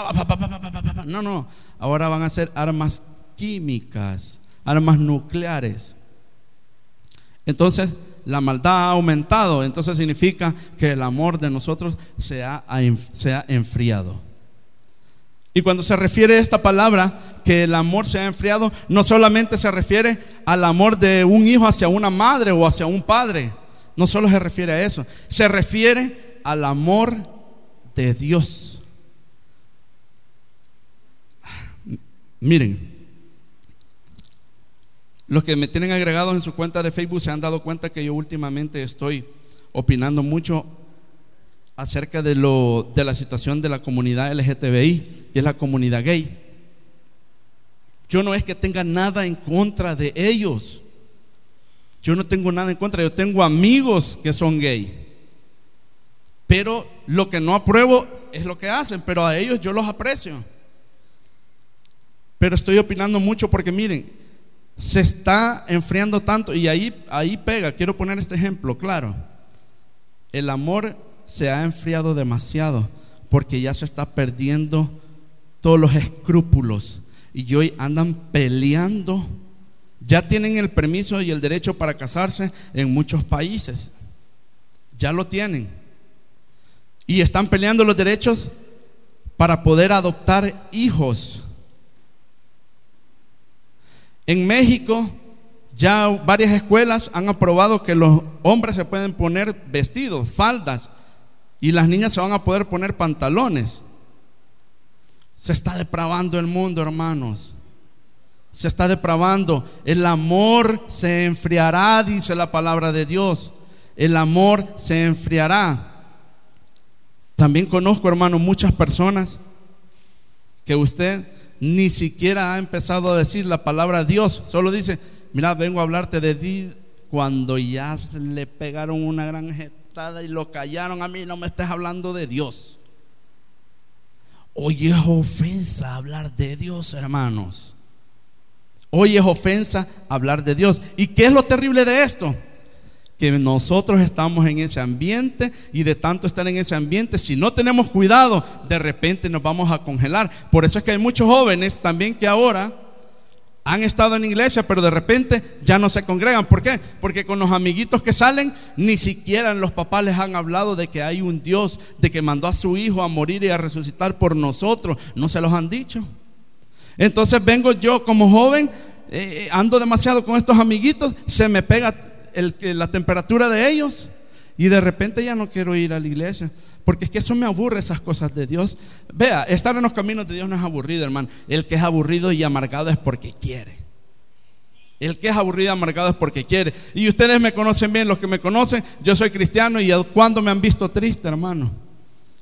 S1: No, no. Ahora van a ser armas químicas, armas nucleares. Entonces, la maldad ha aumentado. Entonces significa que el amor de nosotros se ha enfriado. Y cuando se refiere a esta palabra, que el amor se ha enfriado, no solamente se refiere al amor de un hijo hacia una madre o hacia un padre, no solo se refiere a eso, se refiere al amor de Dios. Miren, los que me tienen agregados en su cuenta de Facebook se han dado cuenta que yo últimamente estoy opinando mucho acerca de, lo, de la situación de la comunidad LGTBI y es la comunidad gay. Yo no es que tenga nada en contra de ellos. Yo no tengo nada en contra. Yo tengo amigos que son gay. Pero lo que no apruebo es lo que hacen. Pero a ellos yo los aprecio. Pero estoy opinando mucho porque miren, se está enfriando tanto. Y ahí, ahí pega. Quiero poner este ejemplo, claro. El amor se ha enfriado demasiado porque ya se está perdiendo todos los escrúpulos y hoy andan peleando Ya tienen el permiso y el derecho para casarse en muchos países. Ya lo tienen. Y están peleando los derechos para poder adoptar hijos. En México ya varias escuelas han aprobado que los hombres se pueden poner vestidos, faldas, y las niñas se van a poder poner pantalones. Se está depravando el mundo, hermanos. Se está depravando. El amor se enfriará, dice la palabra de Dios. El amor se enfriará. También conozco, hermano, muchas personas que usted ni siquiera ha empezado a decir la palabra Dios. Solo dice, mira, vengo a hablarte de ti cuando ya le pegaron una gran y lo callaron. A mí no me estés hablando de Dios. Hoy es ofensa hablar de Dios, hermanos. Hoy es ofensa hablar de Dios. ¿Y qué es lo terrible de esto? Que nosotros estamos en ese ambiente y de tanto estar en ese ambiente, si no tenemos cuidado, de repente nos vamos a congelar. Por eso es que hay muchos jóvenes también que ahora han estado en iglesia, pero de repente ya no se congregan. ¿Por qué? Porque con los amiguitos que salen, ni siquiera los papás les han hablado de que hay un Dios, de que mandó a su hijo a morir y a resucitar por nosotros. No se los han dicho. Entonces vengo yo como joven, eh, ando demasiado con estos amiguitos, se me pega la temperatura de ellos y de repente ya no quiero ir a la iglesia. Porque es que eso me aburre esas cosas de Dios. Vea, estar en los caminos de Dios no es aburrido, hermano. El que es aburrido y amargado es porque quiere. El que es aburrido y amargado es porque quiere. Y ustedes me conocen bien, los que me conocen, yo soy cristiano y cuando me han visto triste, hermano.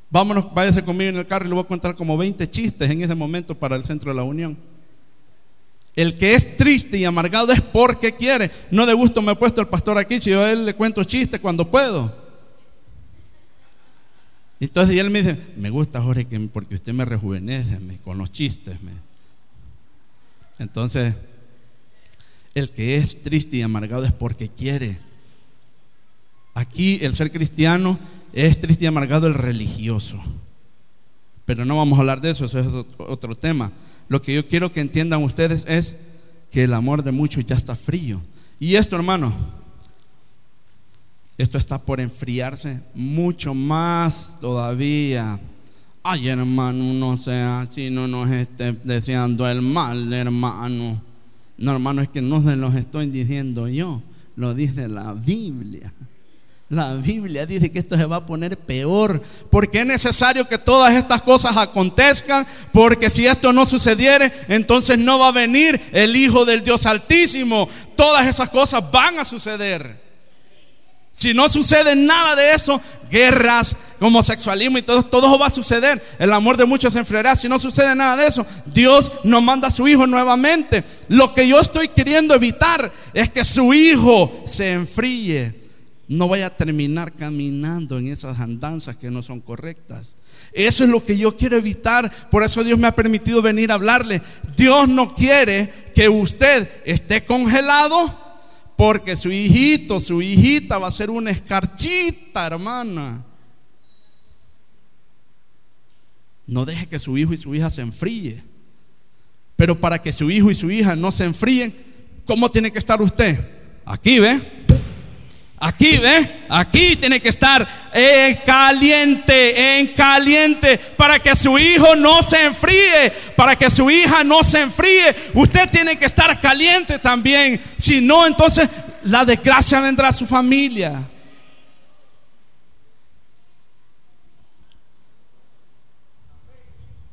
S1: Vámonos, váyase conmigo en el carro y le voy a contar como 20 chistes en ese momento para el centro de la unión. El que es triste y amargado es porque quiere. No de gusto me he puesto el pastor aquí si yo a él le cuento chistes cuando puedo. Entonces él me dice, me gusta Jorge porque usted me rejuvenece con los chistes. Entonces, el que es triste y amargado es porque quiere. Aquí el ser cristiano es triste y amargado el religioso. Pero no vamos a hablar de eso, eso es otro tema. Lo que yo quiero que entiendan ustedes es que el amor de muchos ya está frío. Y esto, hermano, esto está por enfriarse mucho más todavía. Ay, hermano, no sea si no nos esté deseando el mal, hermano. No, hermano, es que no se los estoy diciendo yo, lo dice la Biblia. La Biblia dice que esto se va a poner peor, porque es necesario que todas estas cosas acontezcan, porque si esto no sucediere, entonces no va a venir el Hijo del Dios Altísimo. Todas esas cosas van a suceder. Si no sucede nada de eso, guerras, homosexualismo y todo, todo va a suceder. El amor de muchos se enfriará. Si no sucede nada de eso, Dios nos manda a su Hijo nuevamente. Lo que yo estoy queriendo evitar es que su Hijo se enfríe no vaya a terminar caminando en esas andanzas que no son correctas. Eso es lo que yo quiero evitar. Por eso Dios me ha permitido venir a hablarle. Dios no quiere que usted esté congelado porque su hijito, su hijita va a ser una escarchita, hermana. No deje que su hijo y su hija se enfríe. Pero para que su hijo y su hija no se enfríen, ¿cómo tiene que estar usted? Aquí, ¿ve? Aquí, ¿ve? Aquí tiene que estar en caliente, en caliente, para que su hijo no se enfríe, para que su hija no se enfríe. Usted tiene que estar caliente también. Si no, entonces la desgracia vendrá a su familia.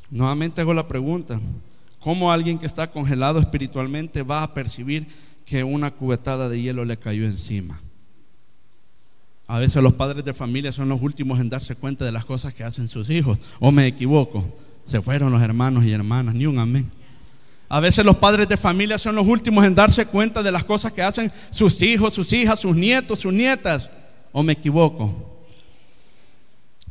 S1: Nuevamente hago la pregunta, ¿cómo alguien que está congelado espiritualmente va a percibir que una cubetada de hielo le cayó encima? A veces los padres de familia son los últimos en darse cuenta de las cosas que hacen sus hijos. ¿O me equivoco? Se fueron los hermanos y hermanas, ni un amén. A veces los padres de familia son los últimos en darse cuenta de las cosas que hacen sus hijos, sus hijas, sus nietos, sus nietas. ¿O me equivoco?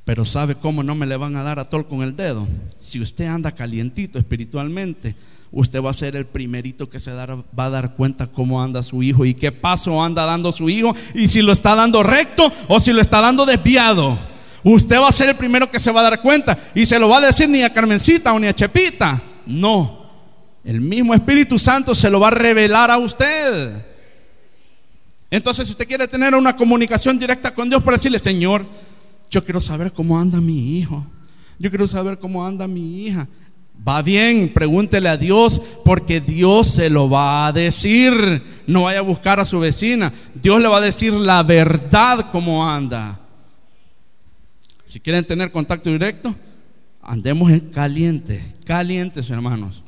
S1: Pero ¿sabe cómo no me le van a dar a tol con el dedo? Si usted anda calientito espiritualmente, usted va a ser el primerito que se va a dar cuenta cómo anda su hijo y qué paso anda dando su hijo y si lo está dando recto o si lo está dando desviado. Usted va a ser el primero que se va a dar cuenta y se lo va a decir ni a Carmencita o ni a Chepita. No. el mismo Espíritu Santo se lo va a revelar a usted. Entonces, si usted quiere tener una comunicación directa con Dios, para decirle, Señor, yo quiero saber cómo anda mi hijo. Yo quiero saber cómo anda mi hija. Va bien, pregúntele a Dios porque Dios se lo va a decir. No vaya a buscar a su vecina. Dios le va a decir la verdad cómo anda. Si quieren tener contacto directo, andemos en caliente, calientes hermanos.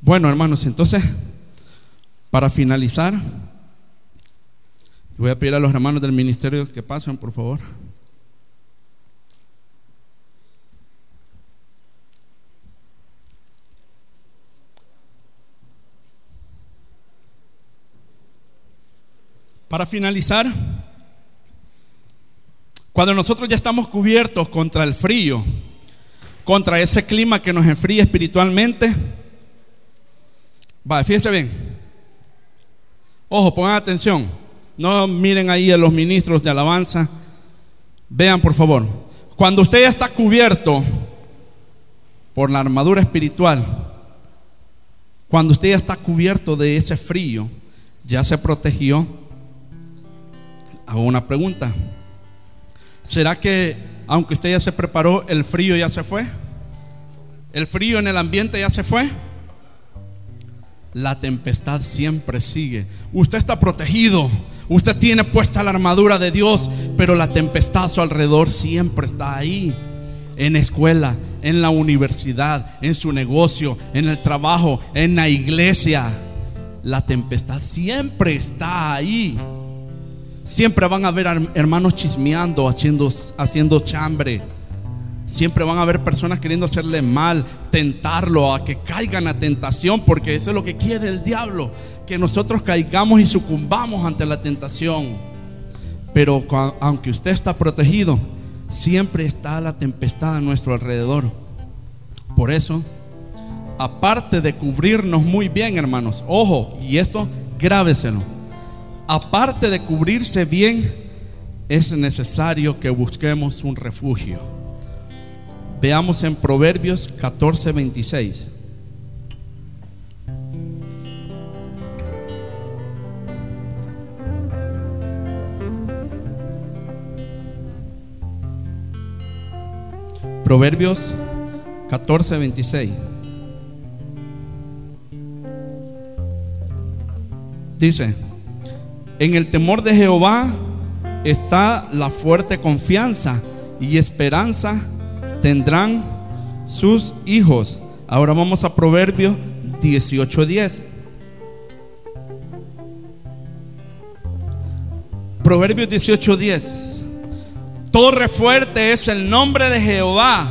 S1: Bueno hermanos, entonces, para finalizar, voy a pedir a los hermanos del ministerio que pasen, por favor. Para finalizar, cuando nosotros ya estamos cubiertos contra el frío, contra ese clima que nos enfría espiritualmente, va, fíjese bien. Ojo, pongan atención. No miren ahí a los ministros de alabanza. Vean, por favor. Cuando usted ya está cubierto por la armadura espiritual, cuando usted ya está cubierto de ese frío, ya se protegió, hago una pregunta. ¿Será que aunque usted ya se preparó, el frío ya se fue? ¿El frío en el ambiente ya se fue? La tempestad siempre sigue. Usted está protegido. Usted tiene puesta la armadura de Dios, pero la tempestad a su alrededor siempre está ahí. En la escuela, en la universidad, en su negocio, en el trabajo, en la iglesia. La tempestad siempre está ahí. Siempre van a haber hermanos chismeando, haciendo, haciendo chambre. Siempre van a haber personas queriendo hacerle mal, tentarlo, a que caigan a tentación, porque eso es lo que quiere el diablo, que nosotros caigamos y sucumbamos ante la tentación. Pero aunque usted está protegido, siempre está la tempestad a nuestro alrededor. Por eso, aparte de cubrirnos muy bien, hermanos, ojo, y esto grábeselo aparte de cubrirse bien, es necesario que busquemos un refugio. Veamos en Proverbios 14, 26. Proverbios 14, 26. Dice, en el temor de Jehová está la fuerte confianza y esperanza tendrán sus hijos. Ahora vamos a Proverbio 18:10. Proverbios 18:10. Torre fuerte es el nombre de Jehová.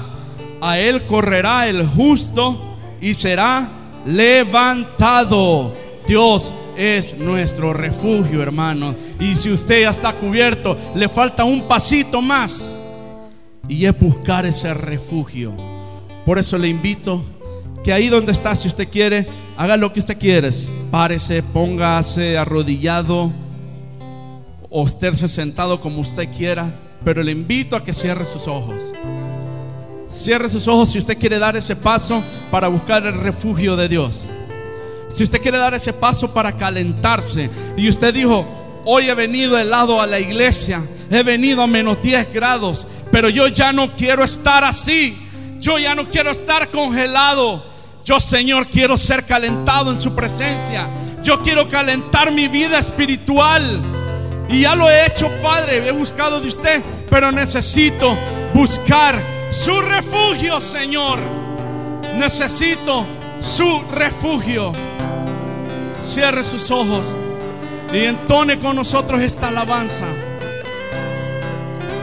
S1: A él correrá el justo y será levantado. Dios es nuestro refugio, hermano. Y si usted ya está cubierto, le falta un pasito más. Y es buscar ese refugio. Por eso le invito que ahí donde está, si usted quiere, haga lo que usted quiere. Párese, póngase arrodillado o estése sentado como usted quiera. Pero le invito a que cierre sus ojos. Cierre sus ojos si usted quiere dar ese paso para buscar el refugio de Dios. Si usted quiere dar ese paso para calentarse y usted dijo, hoy he venido helado a la iglesia, he venido a menos 10 grados, pero yo ya no quiero estar así, yo ya no quiero estar congelado. Yo, Señor, quiero ser calentado en su presencia. Yo quiero calentar mi vida espiritual. Y ya lo he hecho, Padre. He buscado de usted, pero necesito buscar su refugio, Señor. Necesito su refugio. Cierre sus ojos y entone con nosotros esta alabanza.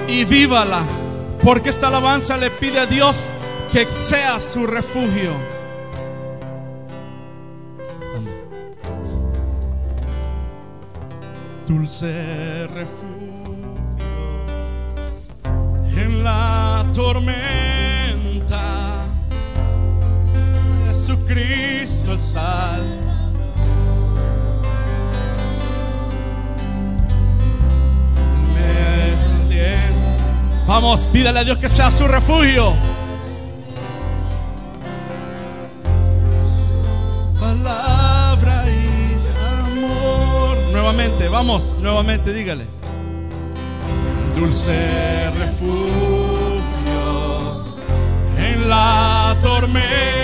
S1: Y vívala, porque esta alabanza le pide a Dios que sea su refugio. Dulce refugio en la tormenta. Jesucristo el sal Vamos, pídale a Dios que sea su refugio. Palabra y amor. Nuevamente, vamos, nuevamente, dígale. Dulce refugio en la tormenta.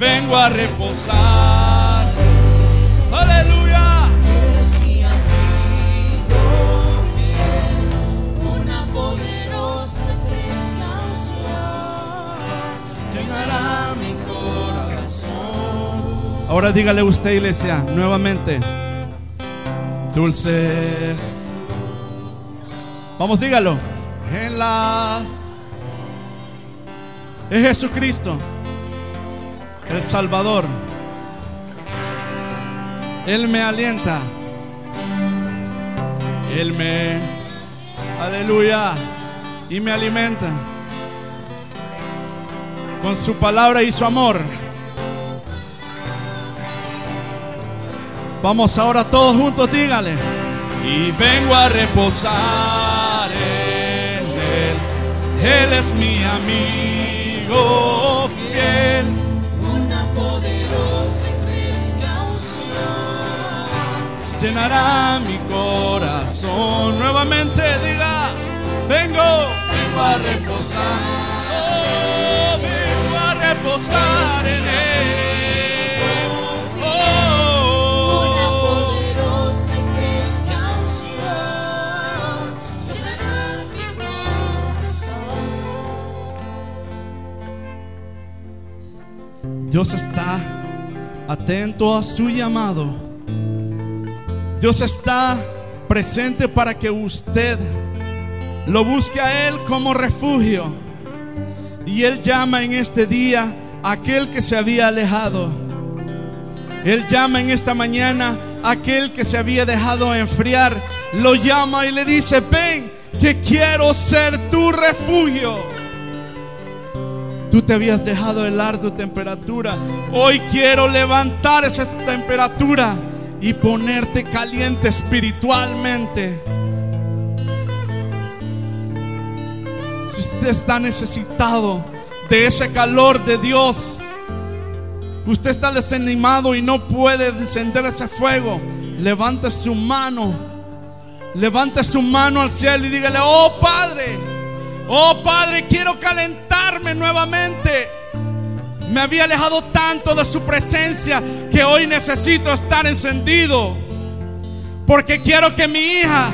S1: Vengo a reposar. Aleluya.
S2: Eres mi amigo fiel, una poderosa unción.
S1: llenará mi corazón. Ahora dígale usted, iglesia, nuevamente. Dulce. Vamos, dígalo. En la. Es Jesucristo, el Salvador. Él me alienta. Él me. Aleluya. Y me alimenta con su palabra y su amor. Vamos ahora todos juntos, dígale. Y vengo a reposar en él. Él es mi amigo fiel. Llenará mi corazón. Nuevamente diga, vengo, vengo a reposar. Oh, vengo a reposar en él.
S2: Una
S1: Oh.
S2: poderosa y fresca unción. Llenará mi corazón.
S1: Dios está atento a su llamado. Dios está presente para que usted lo busque a Él como refugio. Y Él llama en este día a aquel que se había alejado. Él llama en esta mañana a aquel que se había dejado enfriar. Lo llama y le dice, ven, que quiero ser tu refugio. Tú te habías dejado helar tu temperatura. Hoy quiero levantar esa temperatura y ponerte caliente espiritualmente. Si usted está necesitado de ese calor de Dios, usted está desanimado y no puede encender ese fuego, levante su mano. Levante su mano al cielo y dígale, oh Padre, oh Padre, quiero calentarme nuevamente. Me había alejado tanto de su presencia que hoy necesito estar encendido. Porque quiero que mi hija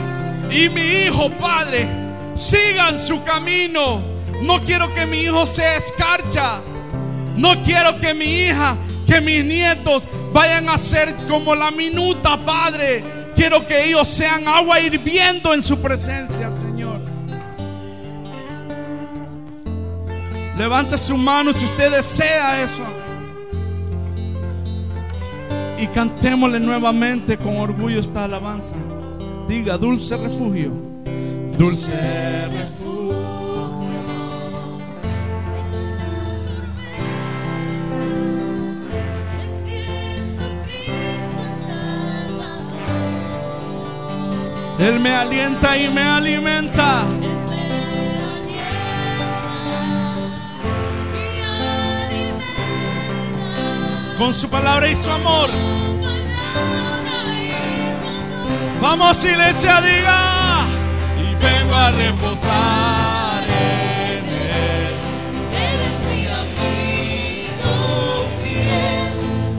S1: y mi hijo, Padre, sigan su camino. No quiero que mi hijo sea escarcha. No quiero que mi hija, que mis nietos vayan a ser como la minuta, Padre. Quiero que ellos sean agua hirviendo en su presencia, Señor. Levante su mano si usted desea eso. Y cantémosle nuevamente con orgullo esta alabanza. Diga, dulce refugio. Dulce refugio. Él me alienta y me alimenta. Con su palabra y su amor. Vamos, iglesia, diga. Y vengo a reposar en él.
S2: Eres mi amigo fiel,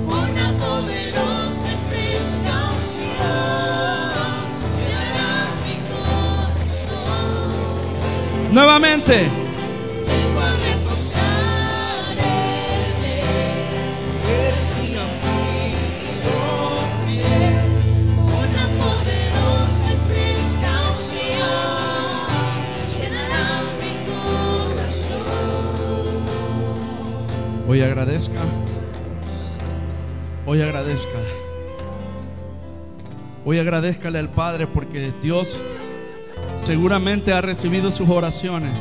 S2: una poderosa y fresca unción mi corazón.
S1: Nuevamente. Hoy agradezca. Hoy agradezca. Hoy agradezcale al Padre porque Dios seguramente ha recibido sus oraciones.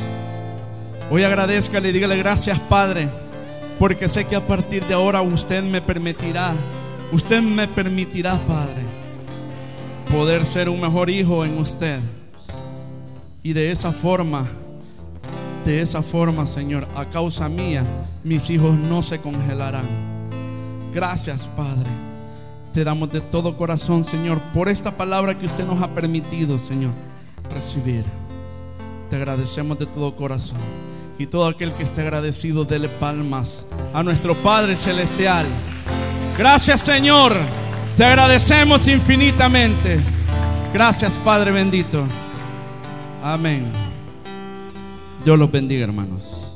S1: Hoy agradezcale y dígale gracias Padre, porque sé que a partir de ahora usted me permitirá, usted me permitirá Padre, poder ser un mejor hijo en usted. Y de esa forma, de esa forma Señor, a causa mía, mis hijos no se congelarán. Gracias Padre. Te damos de todo corazón, Señor, por esta palabra que usted nos ha permitido, Señor, recibir. Te agradecemos de todo corazón. Y todo aquel que esté agradecido, dele palmas a nuestro Padre Celestial. Gracias, Señor. Te agradecemos infinitamente. Gracias, Padre bendito. Amén. Dios los bendiga, hermanos.